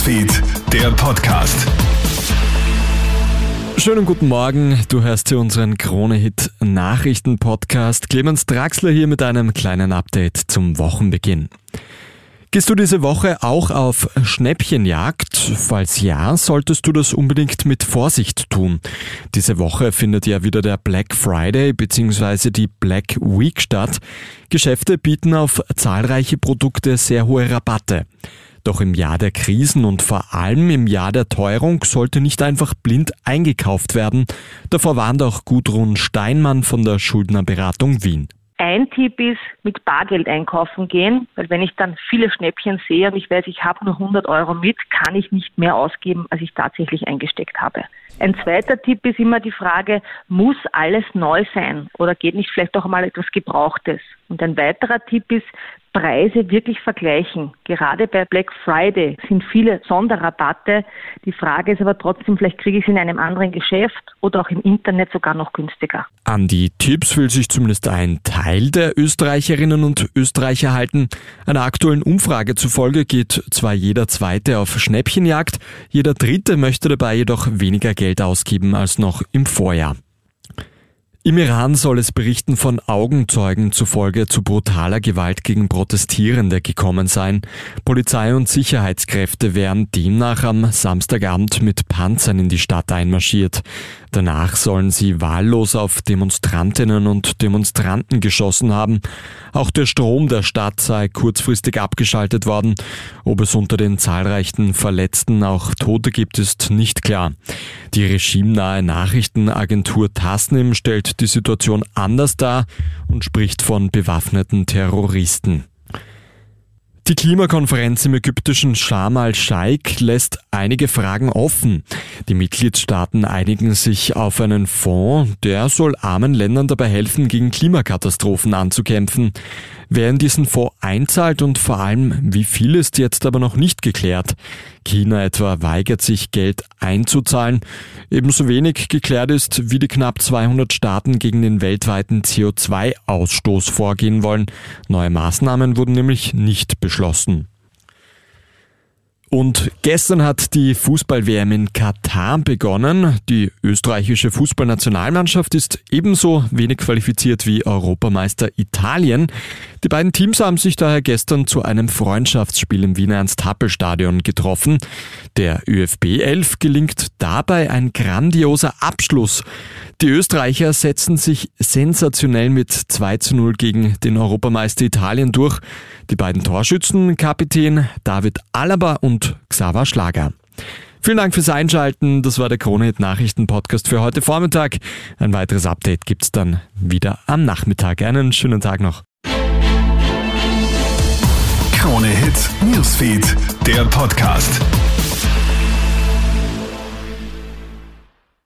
Newsfeed, der Podcast. Schönen guten Morgen, du hörst hier unseren Krone-Hit Nachrichten-Podcast. Clemens Draxler hier mit einem kleinen Update zum Wochenbeginn. Gehst du diese Woche auch auf Schnäppchenjagd? Falls ja, solltest du das unbedingt mit Vorsicht tun. Diese Woche findet ja wieder der Black Friday bzw. die Black Week statt. Geschäfte bieten auf zahlreiche Produkte sehr hohe Rabatte. Doch im Jahr der Krisen und vor allem im Jahr der Teuerung sollte nicht einfach blind eingekauft werden. Davor warnt auch Gudrun Steinmann von der Schuldnerberatung Wien. Ein Tipp ist, mit Bargeld einkaufen gehen, weil wenn ich dann viele Schnäppchen sehe und ich weiß, ich habe nur 100 Euro mit, kann ich nicht mehr ausgeben, als ich tatsächlich eingesteckt habe. Ein zweiter Tipp ist immer die Frage, muss alles neu sein oder geht nicht vielleicht auch mal etwas Gebrauchtes? Und ein weiterer Tipp ist, Preise wirklich vergleichen. Gerade bei Black Friday sind viele Sonderrabatte. Die Frage ist aber trotzdem, vielleicht kriege ich es in einem anderen Geschäft oder auch im Internet sogar noch günstiger. An die Tipps will sich zumindest ein Teil der Österreicherinnen und Österreicher halten. Einer aktuellen Umfrage zufolge geht zwar jeder Zweite auf Schnäppchenjagd, jeder Dritte möchte dabei jedoch weniger Geld ausgeben als noch im Vorjahr. Im Iran soll es Berichten von Augenzeugen zufolge zu brutaler Gewalt gegen Protestierende gekommen sein. Polizei und Sicherheitskräfte wären demnach am Samstagabend mit Panzern in die Stadt einmarschiert. Danach sollen sie wahllos auf Demonstrantinnen und Demonstranten geschossen haben. Auch der Strom der Stadt sei kurzfristig abgeschaltet worden. Ob es unter den zahlreichen Verletzten auch Tote gibt, ist nicht klar. Die regimenahe Nachrichtenagentur Tasnim stellt die Situation anders dar und spricht von bewaffneten Terroristen. Die Klimakonferenz im ägyptischen Sharm al-Sheikh lässt einige Fragen offen. Die Mitgliedstaaten einigen sich auf einen Fonds, der soll armen Ländern dabei helfen, gegen Klimakatastrophen anzukämpfen. Wer in diesen Fonds einzahlt und vor allem wie viel ist jetzt aber noch nicht geklärt. China etwa weigert sich, Geld einzuzahlen. Ebenso wenig geklärt ist, wie die knapp 200 Staaten gegen den weltweiten CO2-Ausstoß vorgehen wollen. Neue Maßnahmen wurden nämlich nicht beschlossen. Und gestern hat die Fußball-WM in Katar begonnen. Die österreichische Fußballnationalmannschaft ist ebenso wenig qualifiziert wie Europameister Italien. Die beiden Teams haben sich daher gestern zu einem Freundschaftsspiel im Wiener Ernst-Happel-Stadion getroffen. Der ÖFB 11 gelingt dabei ein grandioser Abschluss. Die Österreicher setzen sich sensationell mit 2 zu 0 gegen den Europameister Italien durch. Die beiden Torschützen, Kapitän David Alaba und Xaver Schlager. Vielen Dank fürs Einschalten. Das war der Kronehit Nachrichten Podcast für heute Vormittag. Ein weiteres Update gibt's dann wieder am Nachmittag. Einen schönen Tag noch. Krone Hits, Newsfeed, der Podcast.